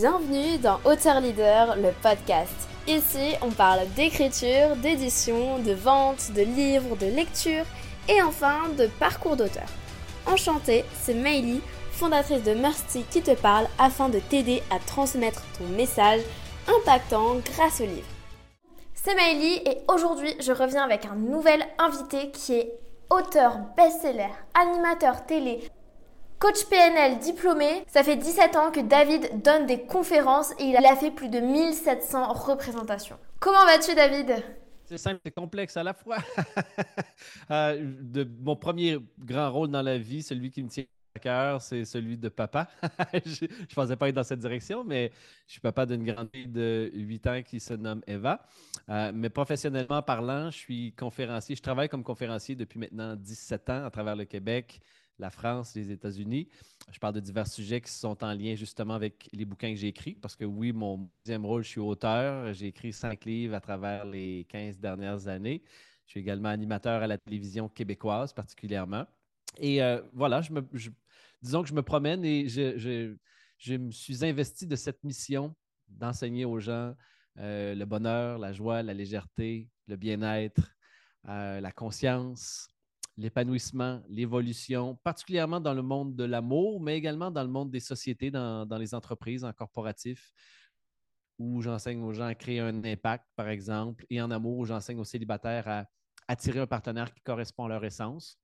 Bienvenue dans Auteur Leader, le podcast. Ici, on parle d'écriture, d'édition, de vente, de livres, de lecture et enfin de parcours d'auteur. Enchantée, c'est Meili, fondatrice de Mercy, qui te parle afin de t'aider à transmettre ton message impactant grâce au livre. C'est Meili et aujourd'hui je reviens avec un nouvel invité qui est auteur best-seller, animateur télé, Coach PNL diplômé, ça fait 17 ans que David donne des conférences et il a fait plus de 1700 représentations. Comment vas-tu David? C'est simple, c'est complexe à la fois. Euh, de, mon premier grand rôle dans la vie, celui qui me tient à cœur, c'est celui de papa. je ne pensais pas être dans cette direction, mais je suis papa d'une grande fille de 8 ans qui se nomme Eva. Euh, mais professionnellement parlant, je suis conférencier. Je travaille comme conférencier depuis maintenant 17 ans à travers le Québec, la France, les États-Unis. Je parle de divers sujets qui sont en lien justement avec les bouquins que j'ai écrits, parce que oui, mon deuxième rôle, je suis auteur. J'ai écrit cinq livres à travers les 15 dernières années. Je suis également animateur à la télévision québécoise particulièrement. Et euh, voilà, disons que je me promène et je, je, me suis investi de cette mission d'enseigner aux gens euh, le bonheur, la joie, la légèreté, le bien-être, euh, la conscience, l'épanouissement, l'évolution, particulièrement dans le monde de l'amour, mais également dans le monde des sociétés, dans, les entreprises, en corporatif, où j'enseigne aux gens à créer un impact, par exemple, et en amour, où j'enseigne aux célibataires à attirer un partenaire qui correspond à leur essence.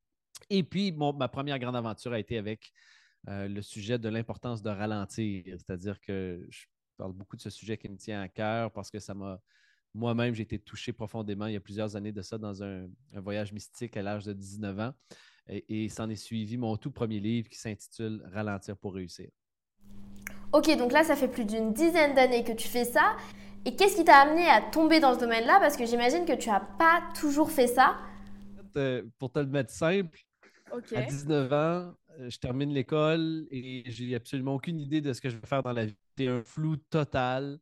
Et puis, ma première grande aventure a été avec euh, le sujet de l'importance de ralentir, c'est-à-dire que je parle beaucoup de ce sujet qui me tient à cœur parce que ça m'a moi-même, j'ai été touché profondément il y a plusieurs années de ça dans un, voyage mystique à l'âge de 19 ans. Et, s'en est suivi mon tout premier livre qui s'intitule Ralentir pour réussir. Ok, donc là, ça fait plus d'une dizaine d'années que tu fais ça. Et qu'est-ce qui t'a amené à tomber dans ce domaine-là? Parce que j'imagine que tu n'as pas toujours fait ça. Euh, pour te le mettre simple, à 19 ans, euh, je termine l'école et j'ai absolument aucune idée de ce que je vais faire dans la vie. C'est un flou total.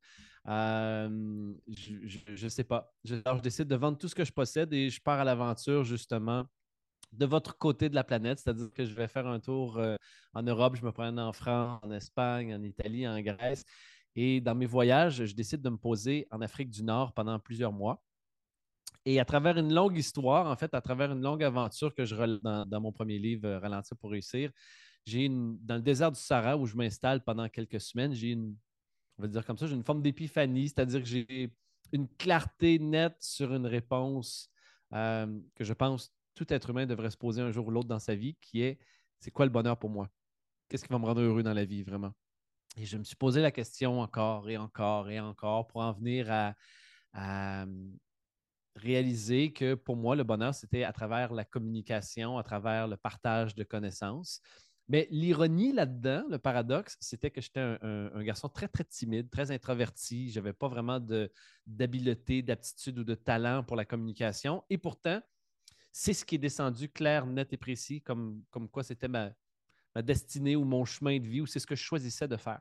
Euh, je ne sais pas. Je, alors, je décide de vendre tout ce que je possède et je pars à l'aventure, justement, de votre côté de la planète, c'est-à-dire que je vais faire un tour euh, en Europe, je me promène en France, en Espagne, en Italie, en Grèce. Et dans mes voyages, je décide de me poser en Afrique du Nord pendant plusieurs mois. Et à travers une longue histoire, en fait, à travers une longue aventure que je relate dans, mon premier livre, euh, Ralentir pour réussir, j'ai dans le désert du Sahara où je m'installe pendant quelques semaines, j'ai une on va dire comme ça, j'ai une forme d'épiphanie, c'est-à-dire que j'ai une clarté nette sur une réponse euh, que je pense tout être humain devrait se poser un jour ou l'autre dans sa vie, qui est c'est quoi le bonheur pour moi? Qu'est-ce qui va me rendre heureux dans la vie, vraiment? Et je me suis posé la question encore et encore et encore pour en venir à, à réaliser que pour moi, le bonheur, c'était à travers la communication, à travers le partage de connaissances. Mais l'ironie là-dedans, le paradoxe, c'était que j'étais un, garçon très, très timide, très introverti. Je n'avais pas vraiment d'habileté, d'aptitude ou de talent pour la communication. Et pourtant, c'est ce qui est descendu clair, net et précis, comme, comme quoi c'était ma, destinée ou mon chemin de vie, ou c'est ce que je choisissais de faire.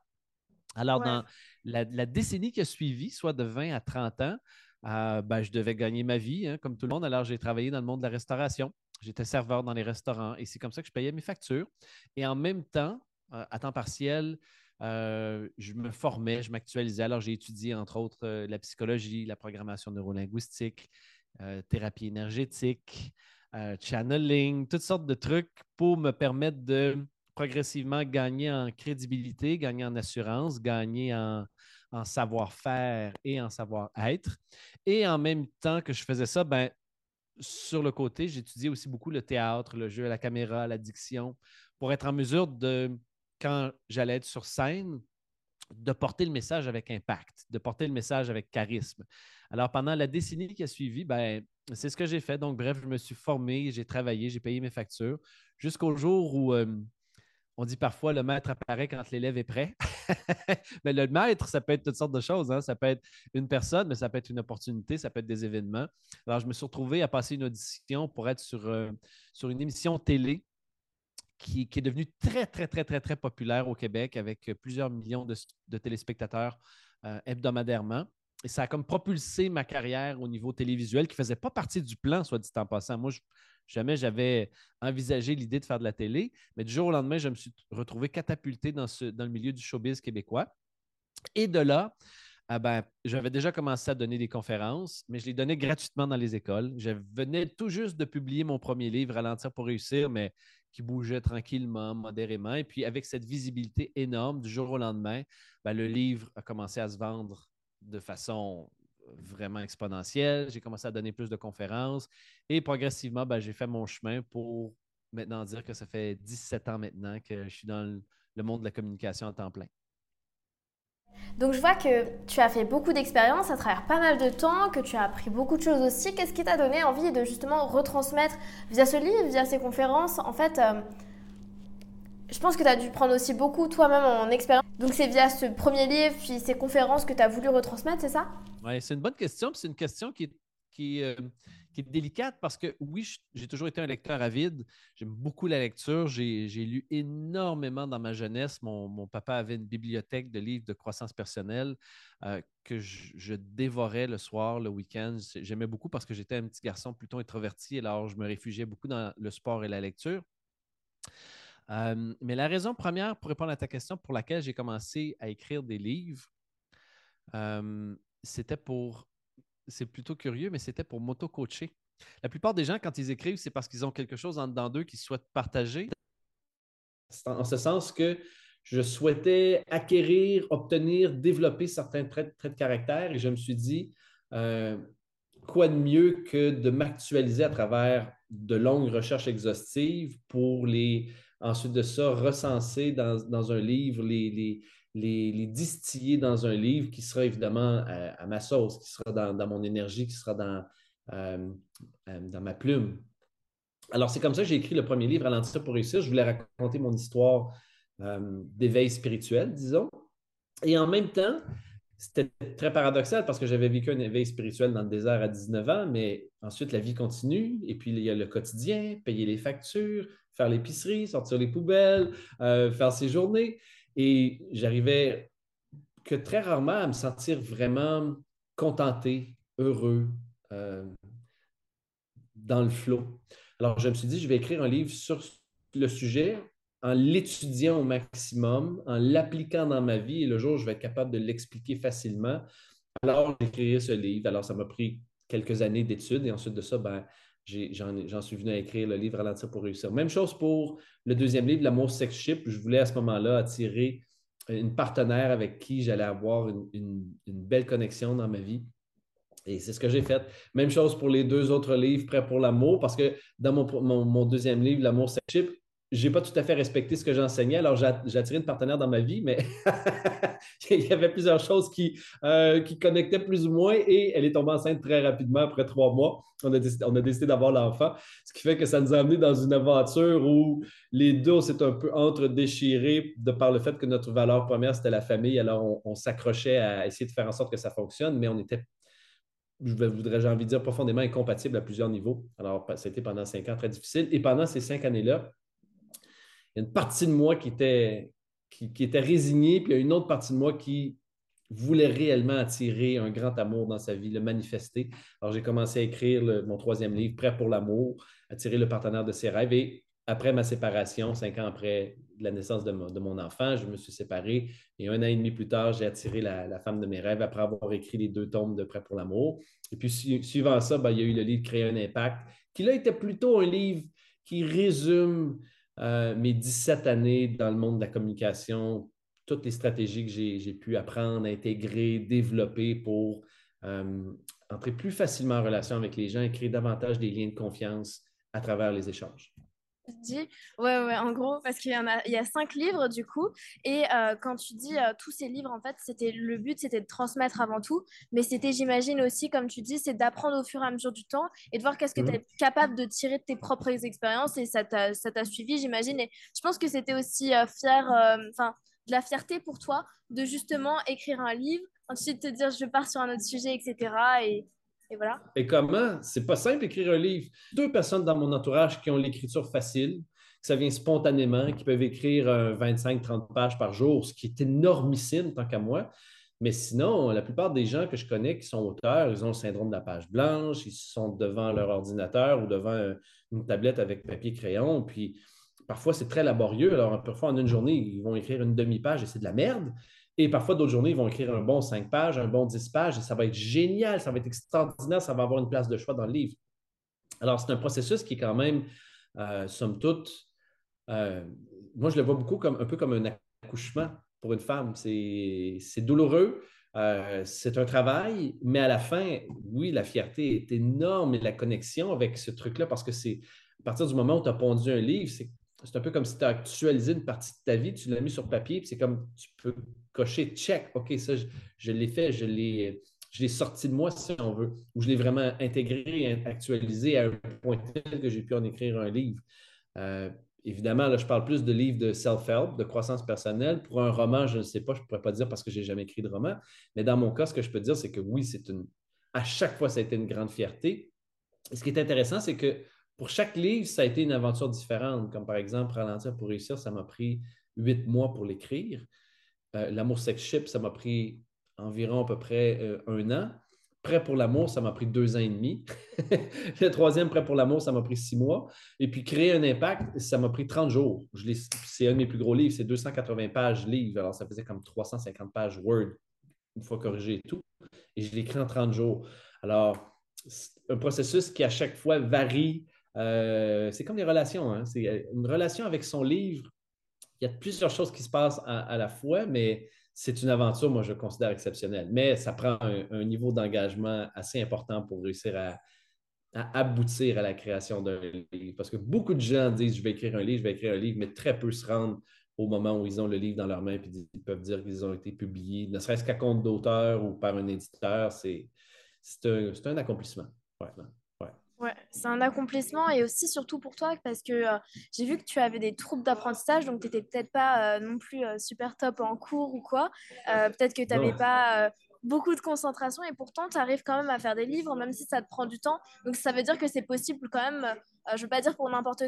Alors, dans la, décennie qui a suivi, soit de 20 à 30 ans, euh, ben, je devais gagner ma vie, hein, comme tout le monde. Alors, j'ai travaillé dans le monde de la restauration. J'étais serveur dans les restaurants et c'est comme ça que je payais mes factures. Et en même temps, euh, à temps partiel, euh, je me formais, je m'actualisais. Alors, j'ai étudié, entre autres, euh, la psychologie, la programmation neurolinguistique, thérapie énergétique, channeling, toutes sortes de trucs pour me permettre de progressivement gagner en crédibilité, gagner en assurance, gagner en, en savoir-faire et en savoir-être. Et en même temps que je faisais ça, ben, sur le côté, j'étudiais aussi beaucoup le théâtre, le jeu à la caméra, la diction, pour être en mesure de, quand j'allais être sur scène, de porter le message avec impact, de porter le message avec charisme. Alors, pendant la décennie qui a suivi, ben, c'est ce que j'ai fait. Donc, bref, je me suis formé, j'ai travaillé, j'ai payé mes factures jusqu'au jour où euh, on dit parfois le maître apparaît quand l'élève est prêt. mais le maître, ça peut être toutes sortes de choses. Hein. Ça peut être une personne, mais ça peut être une opportunité, ça peut être des événements. Alors, je me suis retrouvé à passer une audition pour être sur, euh, une émission télé qui, est devenue très, très, très, très, très populaire au Québec avec plusieurs millions de, téléspectateurs euh, hebdomadairement. Et ça a comme propulsé ma carrière au niveau télévisuel qui ne faisait pas partie du plan, soit dit en passant. Moi, Jamais j'avais envisagé l'idée de faire de la télé, mais du jour au lendemain, je me suis retrouvé catapulté dans le milieu du showbiz québécois. Et de là, ah ben, j'avais déjà commencé à donner des conférences, mais je les donnais gratuitement dans les écoles. Je venais tout juste de publier mon premier livre, Ralentir pour réussir, mais qui bougeait tranquillement, modérément. Et puis, avec cette visibilité énorme du jour au lendemain, ben, le livre a commencé à se vendre de façon vraiment exponentielle. J'ai commencé à donner plus de conférences et progressivement, ben, j'ai fait mon chemin pour maintenant dire que ça fait 17 ans maintenant que je suis dans le monde de la communication à temps plein. Donc je vois que tu as fait beaucoup d'expériences à travers pas mal de temps, que tu as appris beaucoup de choses aussi. Qu'est-ce qui t'a donné envie de justement retransmettre via ce livre, via ces conférences? En fait, euh, je pense que tu as dû prendre aussi beaucoup toi-même en expérience. Donc c'est via ce premier livre, puis ces conférences que tu as voulu retransmettre, c'est ça? Oui, c'est une bonne question. C'est une question qui, qui, euh, qui est délicate parce que oui, j'ai toujours été un lecteur avide. J'aime beaucoup la lecture. J'ai lu énormément dans ma jeunesse. Mon, papa avait une bibliothèque de livres de croissance personnelle euh, que je, dévorais le soir, le week-end. J'aimais beaucoup parce que j'étais un petit garçon plutôt introverti. Alors, je me réfugiais beaucoup dans le sport et la lecture. Mais la raison première, pour répondre à ta question, pour laquelle j'ai commencé à écrire des livres, c'était pour c'est plutôt curieux, mais c'était pour m'auto-coacher. La plupart des gens, quand ils écrivent, c'est parce qu'ils ont quelque chose en dedans d'eux qu'ils souhaitent partager. En ce sens que je souhaitais acquérir, obtenir, développer certains traits, de caractère et je me suis dit, quoi de mieux que de m'actualiser à travers de longues recherches exhaustives pour les, ensuite de ça, recenser dans, un livre les, les, distiller dans un livre qui sera évidemment à, ma sauce, qui sera dans, mon énergie, qui sera dans, euh, euh, dans ma plume. Alors, c'est comme ça que j'ai écrit le premier livre, Ralentir pour réussir. Je voulais raconter mon histoire euh, d'éveil spirituel, disons. Et en même temps, c'était très paradoxal parce que j'avais vécu un éveil spirituel dans le désert à 19 ans, mais ensuite la vie continue et puis il y a le quotidien, payer les factures, faire l'épicerie, sortir les poubelles, faire ses journées. Et j'arrivais que très rarement à me sentir vraiment contenté, heureux, euh, dans le flot. Alors, je me suis dit, je vais écrire un livre sur le sujet en l'étudiant au maximum, en l'appliquant dans ma vie, et le jour où je vais être capable de l'expliquer facilement, alors j'écrirai ce livre. Alors, ça m'a pris quelques années d'études, et ensuite de ça, ben, j'en suis venu à écrire le livre Ralentir pour réussir. Même chose pour le deuxième livre, L'amour sex ship. Je voulais à ce moment-là attirer une partenaire avec qui j'allais avoir une, belle connexion dans ma vie. Et c'est ce que j'ai fait. Même chose pour les deux autres livres, Prêt pour l'amour, parce que dans mon, mon deuxième livre, L'amour sex ship, j'ai pas tout à fait respecté ce que j'enseignais. Alors, j'ai attiré une partenaire dans ma vie, mais il y avait plusieurs choses qui, euh, qui connectaient plus ou moins et elle est tombée enceinte très rapidement après trois mois. On a décidé, d'avoir l'enfant, ce qui fait que ça nous a amené dans une aventure où les deux, s'est un peu entre-déchirés de par le fait que notre valeur première, c'était la famille. Alors, on, on s'accrochait à essayer de faire en sorte que ça fonctionne, mais on était je voudrais, j'ai envie de dire, profondément incompatible à plusieurs niveaux. Alors, ça a été pendant cinq ans très difficile. Et pendant ces cinq années-là, y a une partie de moi qui était, qui, était résignée, puis il y a une autre partie de moi qui voulait réellement attirer un grand amour dans sa vie, le manifester. Alors, j'ai commencé à écrire mon troisième livre, Prêt pour l'amour, attirer le partenaire de ses rêves. Et après ma séparation, cinq ans après la naissance de, mon enfant, je me suis séparé. Et un an et demi plus tard, j'ai attiré la, femme de mes rêves après avoir écrit les deux tomes de Prêt pour l'amour. Et puis, suivant ça, ben, il y a eu le livre Créer un impact, qui là était plutôt un livre qui résume euh, mes 17 années dans le monde de la communication, toutes les stratégies que j'ai pu apprendre, intégrer, développer pour euh, entrer plus facilement en relation avec les gens et créer davantage des liens de confiance à travers les échanges dis Ouais, ouais, en gros, parce qu'il y, en a, il y a cinq livres du coup. Et euh, quand tu dis euh, tous ces livres, en fait, c'était le but, c'était de transmettre avant tout. Mais c'était, j'imagine aussi, comme tu dis, c'est d'apprendre au fur et à mesure du temps et de voir qu'est-ce que tu es mhm. capable de tirer de tes propres expériences. Et ça t'a suivi, j'imagine. Et je pense que c'était aussi euh, fier, enfin, de la fierté pour toi de justement écrire un livre, ensuite te dire je pars sur un autre sujet, etc. Et, et comment? C'est pas simple d'écrire un livre. Deux personnes dans mon entourage qui ont l'écriture facile, ça vient spontanément, qui peuvent écrire 25-30 pages par jour, ce qui est énormissime tant qu'à moi. Mais sinon, la plupart des gens que je connais qui sont auteurs, ils ont le syndrome de la page blanche, ils sont devant leur ordinateur ou devant une tablette avec papier crayon, puis parfois c'est très laborieux. Alors, parfois en une journée, ils vont écrire une demi-page et c'est de la merde. Et parfois, d'autres journées, ils vont écrire un bon 5 pages, un bon 10 pages, et ça va être génial, ça va être extraordinaire, ça va avoir une place de choix dans le livre. Alors, c'est un processus qui est quand même, euh, somme toute, euh, moi, je le vois beaucoup comme un peu comme un accouchement pour une femme. C'est douloureux, euh, c'est un travail, mais à la fin, oui, la fierté est énorme et la connexion avec ce truc-là, parce que c'est à partir du moment où tu as pondu un livre, c'est un peu comme si tu as actualisé une partie de ta vie, tu l'as mis sur papier, puis c'est comme tu peux cocher check. OK, ça, je, l'ai fait, je l'ai, sorti de moi si on veut, ou je l'ai vraiment intégré, actualisé à un point tel que j'ai pu en écrire un livre. Euh, évidemment, là, je parle plus de livres de self-help, de croissance personnelle. Pour un roman, je ne sais pas, je ne pourrais pas dire parce que je n'ai jamais écrit de roman. Mais dans mon cas, ce que je peux dire, c'est que oui, c'est une. À chaque fois, ça a été une grande fierté. Ce qui est intéressant, c'est que pour chaque livre, ça a été une aventure différente. Comme par exemple, Ralentir pour réussir, ça m'a pris huit mois pour l'écrire. Euh, L'amour sex ship, ça m'a pris environ à peu près euh, un an. Prêt pour l'amour, ça m'a pris deux ans et demi. le troisième, Prêt pour l'amour, ça m'a pris six mois. Et puis, Créer un impact, ça m'a pris 30 jours. C'est un de mes plus gros livres, c'est 280 pages livre. Alors, ça faisait comme 350 pages Word, une fois corrigé et tout. Et je l'ai écrit en 30 jours. Alors, c'est un processus qui, à chaque fois, varie euh, c'est comme des relations. Hein. C'est euh, une relation avec son livre. Il y a plusieurs choses qui se passent à, la fois, mais c'est une aventure, moi, je considère exceptionnelle. Mais ça prend un, niveau d'engagement assez important pour réussir à, aboutir à la création d'un livre. Parce que beaucoup de gens disent je vais écrire un livre, je vais écrire un livre, mais très peu se rendent au moment où ils ont le livre dans leurs mains et ils peuvent dire qu'ils ont été publiés, ne serait-ce qu'à compte d'auteur ou par un éditeur. C'est un, un, accomplissement. Ouais, c'est un accomplissement et aussi surtout pour toi parce que euh, j'ai vu que tu avais des troubles d'apprentissage, donc tu n'étais peut-être pas euh, non plus euh, super top en cours ou quoi. peut-être que tu n'avais pas beaucoup de concentration et pourtant tu arrives quand même à faire des livres, même si ça te prend du temps. Donc ça veut dire que c'est possible quand même, je ne veux pas dire pour n'importe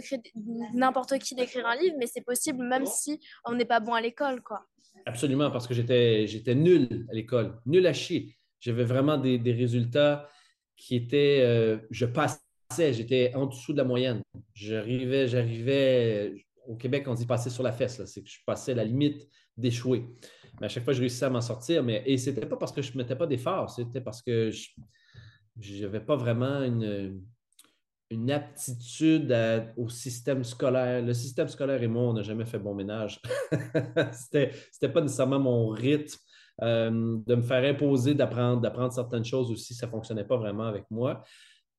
qui d'écrire un livre, mais c'est possible même si on n'est pas bon à l'école. quoi. Absolument, parce que j'étais nul à l'école, nul à chier. J'avais vraiment des, des résultats qui étaient, je passe j'étais en dessous de la moyenne. J'arrivais, j'arrivais, au Québec, on dit passer sur la fesse, c'est que je passais la limite d'échouer. Mais à chaque fois, je réussissais à m'en sortir. Mais, et ce n'était pas parce que je ne mettais pas d'efforts, c'était parce que je n'avais pas vraiment une, une aptitude au système scolaire. Le système scolaire et moi, on n'a jamais fait bon ménage. c'était, c'était pas nécessairement mon rythme. Euh, de me faire imposer d'apprendre, d'apprendre certaines choses aussi, ça ne fonctionnait pas vraiment avec moi.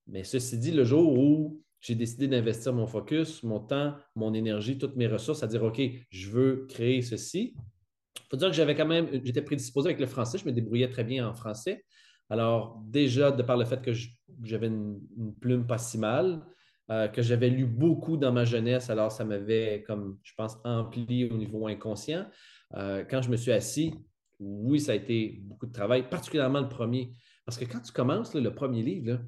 Mais ceci dit, le jour où j'ai décidé d'investir mon focus, mon temps, mon énergie, toutes mes ressources à dire OK, je veux créer ceci, il faut dire que j'avais quand même, j'étais prédisposé avec le français, je me débrouillais très bien en français. Alors, déjà, de par le fait que j'avais une, plume pas si mal, euh, que j'avais lu beaucoup dans ma jeunesse, alors ça m'avait, comme je pense, empli au niveau inconscient. Euh, quand je me suis assis, oui, ça a été beaucoup de travail, particulièrement le premier. Parce que quand tu commences le premier livre,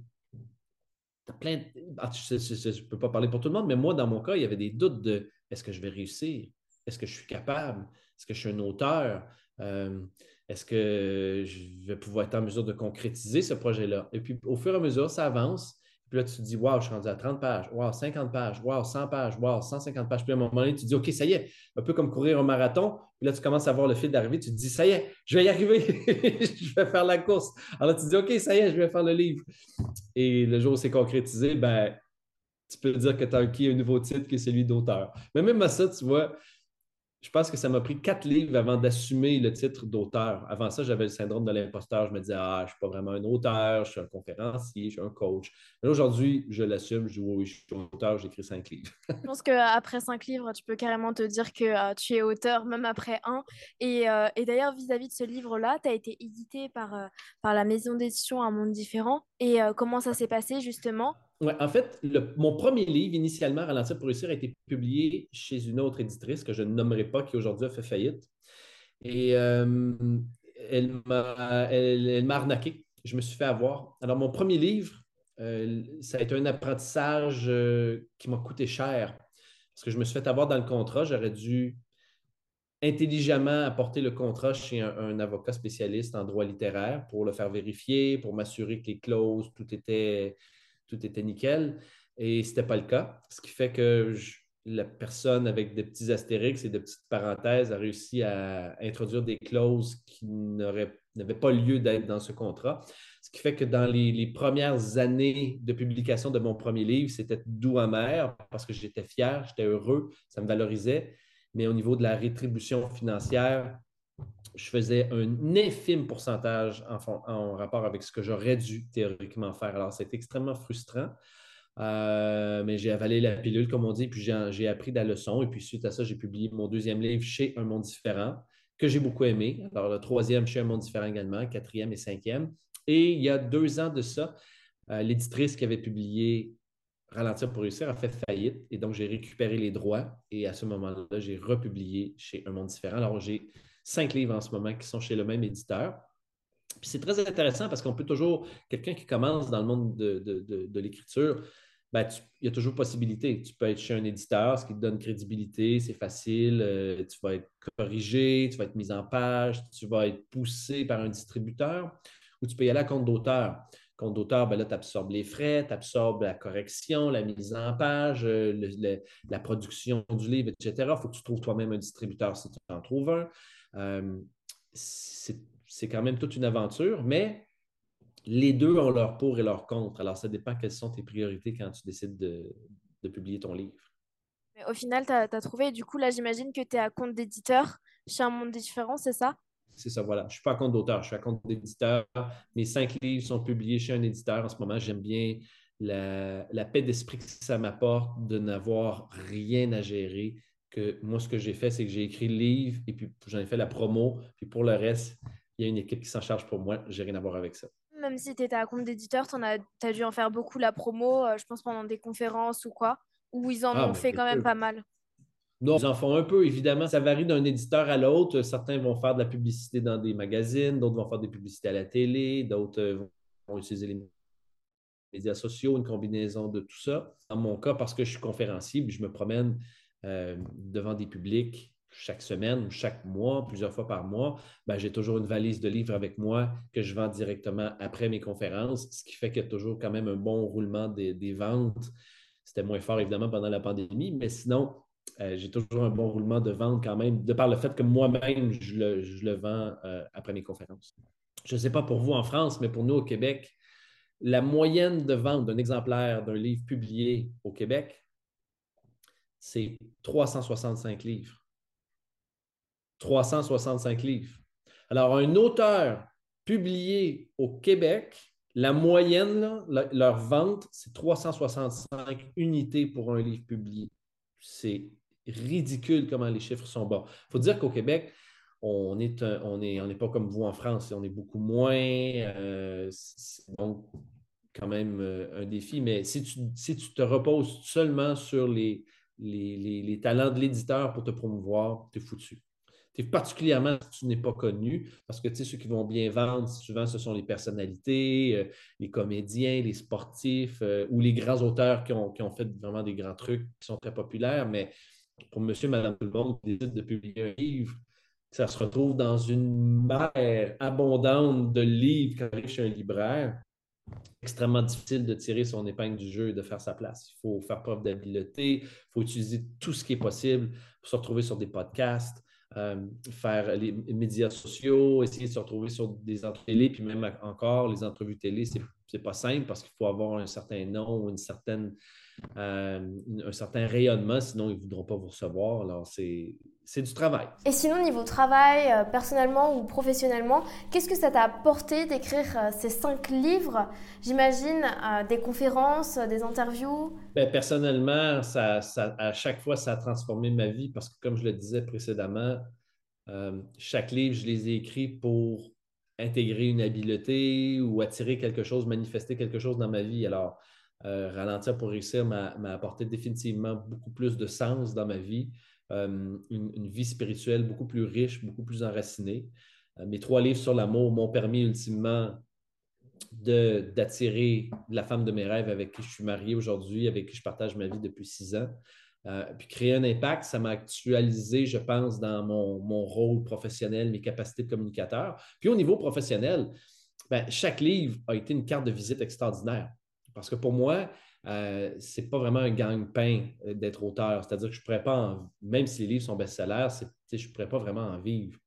ah, je ne peux pas parler pour tout le monde, mais moi, dans mon cas, il y avait des doutes de est-ce que je vais réussir? Est-ce que je suis capable? Est-ce que je suis un auteur? Euh, est-ce que je vais pouvoir être en mesure de concrétiser ce projet-là? Et puis, au fur et à mesure, ça avance. Puis là, tu te dis, waouh, je suis rendu à 30 pages, waouh, 50 pages, waouh, 100 pages, waouh, 150 pages. Puis à un moment donné, tu te dis, OK, ça y est, un peu comme courir un marathon. Puis là, tu commences à voir le fil d'arrivée, tu te dis, ça y est, je vais y arriver, je vais faire la course. Alors tu te dis, OK, ça y est, je vais faire le livre. Et le jour où c'est concrétisé, ben, tu peux dire que tu as acquis un nouveau titre qui est celui d'auteur. Mais même à ça, tu vois, je pense que ça m'a pris quatre livres avant d'assumer le titre d'auteur. Avant ça, j'avais le syndrome de l'imposteur. Je me disais, ah, je ne suis pas vraiment un auteur, je suis un conférencier, je suis un coach. Mais aujourd'hui, je l'assume, je dis, oui, je suis auteur, j'écris cinq livres. je pense qu'après cinq livres, tu peux carrément te dire que euh, tu es auteur, même après un. Et, euh, et d'ailleurs, vis-à-vis de ce livre-là, tu as été édité par, euh, par la maison d'édition Un Monde Différent. Et comment ça s'est passé, justement? Ouais, en fait, mon premier livre, initialement, Ralentir pour réussir, a été publié chez une autre éditrice que je ne nommerai pas, qui aujourd'hui a fait faillite. Et euh, elle m'a arnaqué. Je me suis fait avoir. Alors, mon premier livre, euh, ça a été un apprentissage euh, qui m'a coûté cher. Parce que je me suis fait avoir dans le contrat. J'aurais dû intelligemment apporter le contrat chez un, un, avocat spécialiste en droit littéraire pour le faire vérifier, pour m'assurer que les clauses, tout était tout était nickel. Et ce n'était pas le cas. Ce qui fait que la personne avec des petits astérix et de petites parenthèses a réussi à introduire des clauses qui n'avaient pas lieu d'être dans ce contrat. Ce qui fait que dans les, premières années de publication de mon premier livre, c'était doux amer parce que j'étais fier, j'étais heureux, ça me valorisait. Mais au niveau de la rétribution financière, je faisais un infime pourcentage en, rapport avec ce que j'aurais dû théoriquement faire. Alors, c'était extrêmement frustrant. Euh, mais j'ai avalé la pilule, comme on dit, puis j'ai appris de la leçon. Et puis, suite à ça, j'ai publié mon deuxième livre chez Un Monde Différent, que j'ai beaucoup aimé. Alors, le troisième chez Un Monde Différent également, quatrième et cinquième. Et il y a deux ans de ça, euh, l'éditrice qui avait publié Ralentir pour réussir a fait faillite. Et donc, j'ai récupéré les droits. Et à ce moment-là, j'ai republié chez Un Monde Différent. Alors, j'ai cinq livres en ce moment qui sont chez le même éditeur. C'est très intéressant parce qu'on peut toujours, quelqu'un qui commence dans le monde de, l'écriture, ben, il y a toujours possibilité. Tu peux être chez un éditeur, ce qui te donne crédibilité, c'est facile, euh, tu vas être corrigé, tu vas être mis en page, tu vas être poussé par un distributeur, ou tu peux y aller à compte d'auteur. Compte d'auteur, ben là, tu absorbes les frais, tu absorbes la correction, la mise en page, euh, la production du livre, etc. Il faut que tu trouves toi-même un distributeur si tu en trouves un. Euh, c'est quand même toute une aventure, mais les deux ont leur pour et leur contre. Alors, ça dépend quelles sont tes priorités quand tu décides de, publier ton livre. au final, tu as, trouvé, du coup, là, j'imagine que tu es à compte d'éditeur chez un monde différent, c'est ça? C'est ça, voilà. Je ne suis pas à compte d'auteur, je suis à compte d'éditeur. Mes cinq livres sont publiés chez un éditeur en ce moment. J'aime bien la, la paix d'esprit que ça m'apporte de n'avoir rien à gérer que moi, ce que j'ai fait, c'est que j'ai écrit le livre et puis j'en ai fait la promo. Puis pour le reste, il y a une équipe qui s'en charge pour moi. J'ai rien à voir avec ça. Même si tu étais à compte d'éditeur, tu as, as, dû en faire beaucoup la promo, euh, je pense pendant des conférences ou quoi, où ils en ah, ont fait quand même pas mal. Non, ils en font un peu, évidemment. Ça varie d'un éditeur à l'autre. Certains vont faire de la publicité dans des magazines, d'autres vont faire des publicités à la télé, d'autres euh, vont utiliser les médias sociaux, une combinaison de tout ça. Dans mon cas, parce que je suis conférencier, je me promène euh, devant des publics chaque semaine ou chaque mois, plusieurs fois par mois, ben, j'ai toujours une valise de livres avec moi que je vends directement après mes conférences, ce qui fait qu'il y a toujours quand même un bon roulement des, ventes. C'était moins fort évidemment pendant la pandémie, mais sinon, euh, j'ai toujours un bon roulement de vente quand même, de par le fait que moi-même, je le, vends euh, après mes conférences. Je ne sais pas pour vous en France, mais pour nous au Québec, la moyenne de vente d'un exemplaire d'un livre publié au Québec, c'est 365 livres. 365 livres. Alors, un auteur publié au Québec, la moyenne, leur vente, c'est 365 unités pour un livre publié. C'est ridicule comment les chiffres sont bas. Il faut dire qu'au Québec, on n'est est, pas comme vous en France, on est beaucoup moins. Euh, c'est donc quand même euh, un défi, mais si tu, si tu te reposes seulement sur les, les, talents de l'éditeur pour te promouvoir, tu es foutu. Es particulièrement si tu n'es pas connu, parce que ceux qui vont bien vendre, souvent, ce sont les personnalités, euh, les comédiens, les sportifs euh, ou les grands auteurs qui ont, fait vraiment des grands trucs qui sont très populaires. Mais pour monsieur, madame, tout le monde qui décide de publier un livre, ça se retrouve dans une mer abondante de livres quand chez un libraire extrêmement difficile de tirer son épingle du jeu et de faire sa place. Il faut faire preuve d'habileté, il faut utiliser tout ce qui est possible pour se retrouver sur des podcasts, euh, faire les médias sociaux, essayer de se retrouver sur des entrevues télé, puis même encore, les entrevues télé, c'est n'est pas simple parce qu'il faut avoir un certain nom ou une certaine, euh, un certain rayonnement, sinon ils ne voudront pas vous recevoir. Alors, c'est du travail. Et sinon, niveau travail, euh, personnellement ou professionnellement, qu'est-ce que ça t'a apporté d'écrire euh, ces cinq livres? J'imagine des conférences, des interviews? Ben, Personnellement, ça, ça, à chaque fois, ça a transformé ma vie parce que, comme je le disais précédemment, chaque livre, je les ai écrits pour intégrer une habileté ou attirer quelque chose, manifester quelque chose dans ma vie. Alors, euh, ralentir pour réussir m'a apporté définitivement beaucoup plus de sens dans ma vie, euh, une, vie spirituelle beaucoup plus riche, beaucoup plus enracinée. Euh, mes trois livres sur l'amour m'ont permis ultimement d'attirer la femme de mes rêves avec qui je suis marié aujourd'hui, avec qui je partage ma vie depuis six ans. Euh, puis créer un impact, ça m'a actualisé, je pense, dans mon, rôle professionnel, mes capacités de communicateur. Puis au niveau professionnel, ben, chaque livre a été une carte de visite extraordinaire. Parce que pour moi, euh, c'est pas vraiment un gagne-pain euh, d'être auteur. C'est-à-dire que je pourrais pas, même si les livres sont best-sellers, je pourrais pas vraiment en vivre.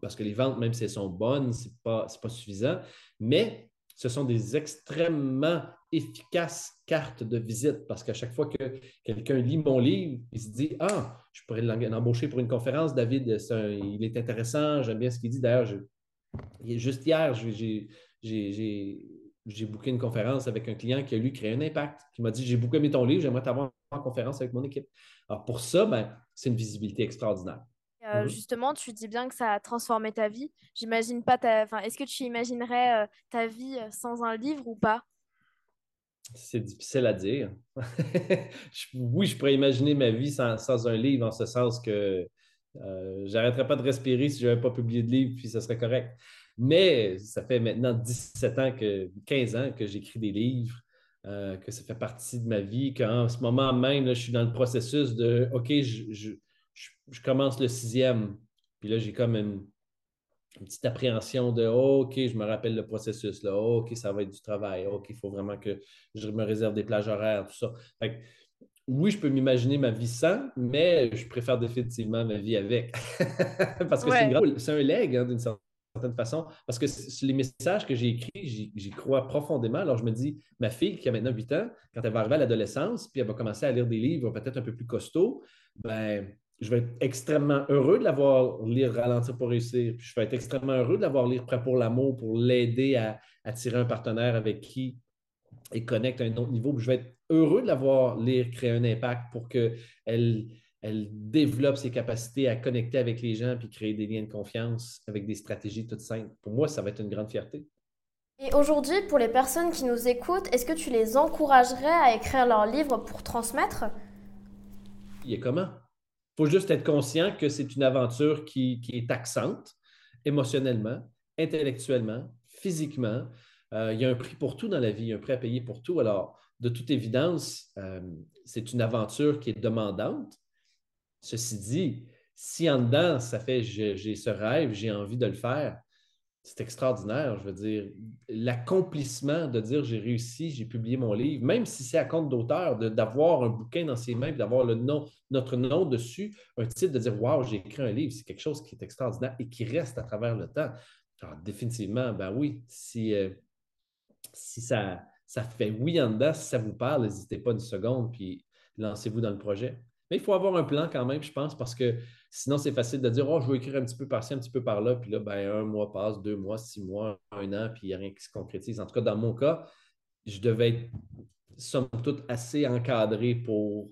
Parce que les ventes, même si elles sont bonnes, ce n'est pas, pas suffisant. Mais ce sont des extrêmement efficaces cartes de visite parce qu'à chaque fois que quelqu'un lit mon livre, il se dit Ah, je pourrais l'embaucher pour une conférence, David, il est intéressant, j'aime bien ce qu'il dit. D'ailleurs, juste hier, j'ai j'ai booké une conférence avec un client qui a lui créé un impact, qui m'a dit J'ai beaucoup aimé ton livre, j'aimerais t'avoir en conférence avec mon équipe. Alors pour ça, ben, c'est une visibilité extraordinaire. Euh, mhm. Justement, tu dis bien que ça a transformé ta vie. J'imagine pas ta. Enfin, est-ce que tu imaginerais euh, ta vie euh, sans un livre ou pas? C'est difficile à dire. oui, je pourrais imaginer ma vie sans, un livre, en ce sens que j'arrêterais pas de respirer si je n'avais pas publié de livre, puis ça serait correct. Mais ça fait maintenant 17 ans, que, 15 ans que j'écris des livres. que ça fait partie de ma vie, qu'en ce moment même, je suis dans le processus de OK, je, je, commence le sixième, puis là, j'ai comme une, petite appréhension de oh, OK, je me rappelle le processus, là, oh, OK, ça va être du travail, oh, OK, il faut vraiment que je me réserve des plages horaires, tout ça. oui, je peux m'imaginer ma vie sans, mais je préfère définitivement ma vie avec. Parce que c'est un leg, hein, d'une certaine façon. Parce que les messages que j'ai écrits, j'y crois profondément. Alors, je me dis, ma fille qui a maintenant 8 ans, quand elle va arriver à l'adolescence, puis elle va commencer à lire des livres peut-être un peu plus costauds, ben, je vais être extrêmement heureux de l'avoir lire Ralentir pour réussir. Puis je vais être extrêmement heureux de l'avoir lire Prêt pour l'amour pour l'aider à attirer un partenaire avec qui il connecte à un autre niveau. Je vais être heureux de l'avoir lire Créer un impact pour qu'elle elle développe ses capacités à connecter avec les gens puis créer des liens de confiance avec des stratégies toutes simples. Pour moi, ça va être une grande fierté. Et aujourd'hui, pour les personnes qui nous écoutent, est-ce que tu les encouragerais à écrire leur livre pour transmettre? Il est comment? Il faut juste être conscient que c'est une aventure qui, est taxante émotionnellement, intellectuellement, physiquement. Euh, il y a un prix pour tout dans la vie, il y a un prix à payer pour tout. Alors, de toute évidence, euh, c'est une aventure qui est demandante. Ceci dit, si en dedans, ça fait j'ai ce rêve, j'ai envie de le faire, c'est extraordinaire. Je veux dire, l'accomplissement de dire j'ai réussi, j'ai publié mon livre, même si c'est à compte d'auteur, d'avoir un bouquin dans ses mains, d'avoir notre nom dessus, un titre, de dire Waouh, j'ai écrit un livre, c'est quelque chose qui est extraordinaire et qui reste à travers le temps. Alors, définitivement, ben oui, si, euh, si ça, ça fait oui en dedans, si ça vous parle, n'hésitez pas une seconde, puis lancez-vous dans le projet. Mais il faut avoir un plan quand même, je pense, parce que sinon, c'est facile de dire Oh, je vais écrire un petit peu par-ci, un petit peu par-là, puis là, ben, un mois passe, deux mois, six mois, un an, puis il n'y a rien qui se concrétise. En tout cas, dans mon cas, je devais être, somme toute, assez encadré pour,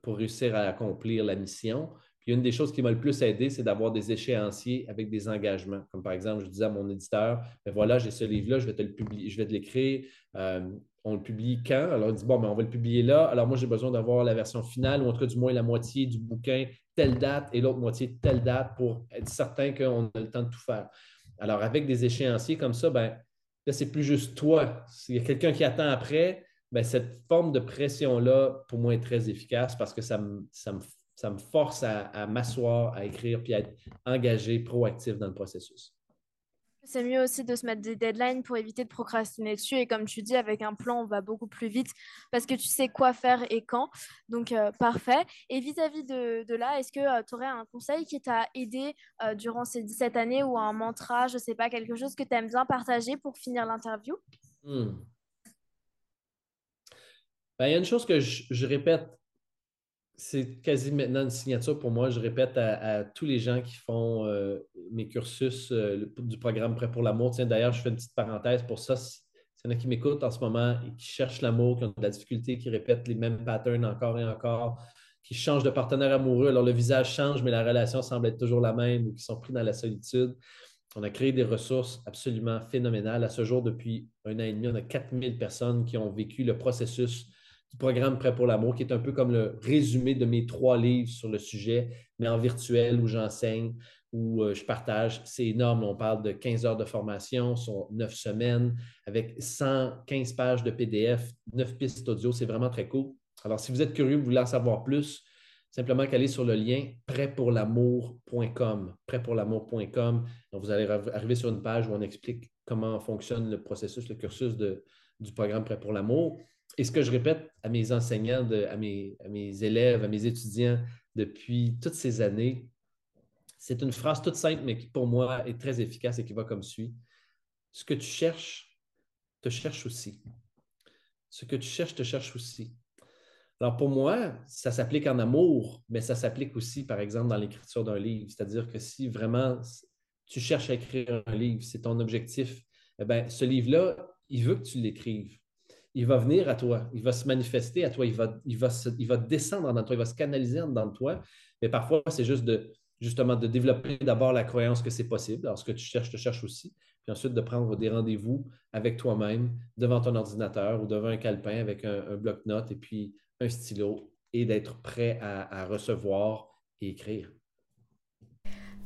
pour réussir à accomplir la mission. Puis une des choses qui m'a le plus aidé, c'est d'avoir des échéanciers avec des engagements. Comme par exemple, je disais à mon éditeur, ben voilà, j'ai ce livre-là, je vais te le publier, je vais te l'écrire. Euh, on le publie quand? Alors, il dit, bon, ben, on va le publier là. Alors, moi, j'ai besoin d'avoir la version finale, ou en tout cas, du moins, la moitié du bouquin, telle date, et l'autre moitié, telle date, pour être certain qu'on a le temps de tout faire. Alors, avec des échéanciers comme ça, ben, là, c'est plus juste toi. S'il y a quelqu'un qui attend après, ben, cette forme de pression-là, pour moi, est très efficace parce que ça me, force à, à m'asseoir, à écrire, puis à être engagé, proactif dans le processus. C'est mieux aussi de se mettre des deadlines pour éviter de procrastiner dessus. Et comme tu dis, avec un plan, on va beaucoup plus vite parce que tu sais quoi faire et quand. Donc, euh, parfait. Et vis-à-vis de, là, est-ce que euh, tu aurais un conseil qui t'a aidé euh, durant ces 17 années ou un mantra, je ne sais pas, quelque chose que tu aimes bien partager pour finir l'interview? Hmm. ben, Il y a une chose que je répète c'est quasi maintenant une signature pour moi. Je répète à, tous les gens qui font euh, mes cursus euh, du programme Prêt pour l'amour. Tiens, d'ailleurs, je fais une petite parenthèse pour ça. S'il y en a qui m'écoutent en ce moment et qui cherchent l'amour, qui ont de la difficulté, qui répètent les mêmes patterns encore et encore, qui changent de partenaire amoureux, alors le visage change, mais la relation semble être toujours la même ou qui sont pris dans la solitude. On a créé des ressources absolument phénoménales. À ce jour, depuis un an et demi, on a 4000 personnes qui ont vécu le processus du programme Prêt pour l'amour, qui est un peu comme le résumé de mes trois livres sur le sujet, mais en virtuel où j'enseigne, où euh, je partage. C'est énorme. On parle de 15 heures de formation sur 9 semaines avec 115 pages de PDF, 9 pistes audio. C'est vraiment très cool. Alors, si vous êtes curieux, vous voulez en savoir plus, simplement qu'aller sur le lien prêtpourlamour.com. Prêtpourlamour.com. Vous allez arriver sur une page où on explique comment fonctionne le processus, le cursus du programme Prêt pour l'amour. Et ce que je répète à mes enseignants, à, mes, à mes élèves, à mes étudiants depuis toutes ces années, c'est une phrase toute simple, mais qui pour moi est très efficace et qui va comme suit. Ce que tu cherches, te cherche aussi. Ce que tu cherches, te cherche aussi. Alors pour moi, ça s'applique en amour, mais ça s'applique aussi, par exemple, dans l'écriture d'un livre. C'est-à-dire que si vraiment tu cherches à écrire un livre, c'est ton objectif, eh bien, ce livre-là, il veut que tu l'écrives. Il va venir à toi, il va se manifester à toi, il va, il va, il va descendre dans toi, il va se canaliser dans toi. Mais parfois, c'est juste de, justement de développer d'abord la croyance que c'est possible. Alors, ce que tu cherches, te cherche aussi. Puis ensuite, de prendre des rendez-vous avec toi-même devant ton ordinateur ou devant un calepin avec un, un bloc-notes et puis un stylo et d'être prêt à, recevoir et écrire.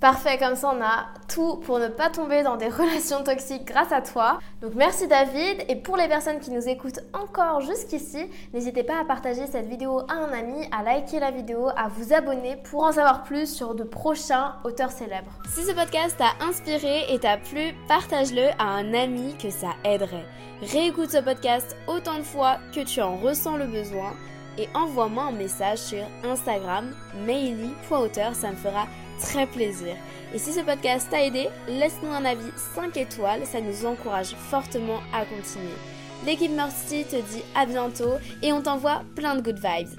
Parfait, comme ça on a tout pour ne pas tomber dans des relations toxiques grâce à toi. Donc merci David et pour les personnes qui nous écoutent encore jusqu'ici, n'hésitez pas à partager cette vidéo à un ami, à liker la vidéo, à vous abonner pour en savoir plus sur de prochains auteurs célèbres. Si ce podcast t'a inspiré et t'a plu, partage-le à un ami que ça aiderait. Réécoute ce podcast autant de fois que tu en ressens le besoin et envoie-moi un message sur Instagram, maily.auteur, ça me fera très plaisir. Et si ce podcast t'a aidé, laisse-nous un avis 5 étoiles, ça nous encourage fortement à continuer. L'équipe Mercy te dit à bientôt et on t'envoie plein de good vibes.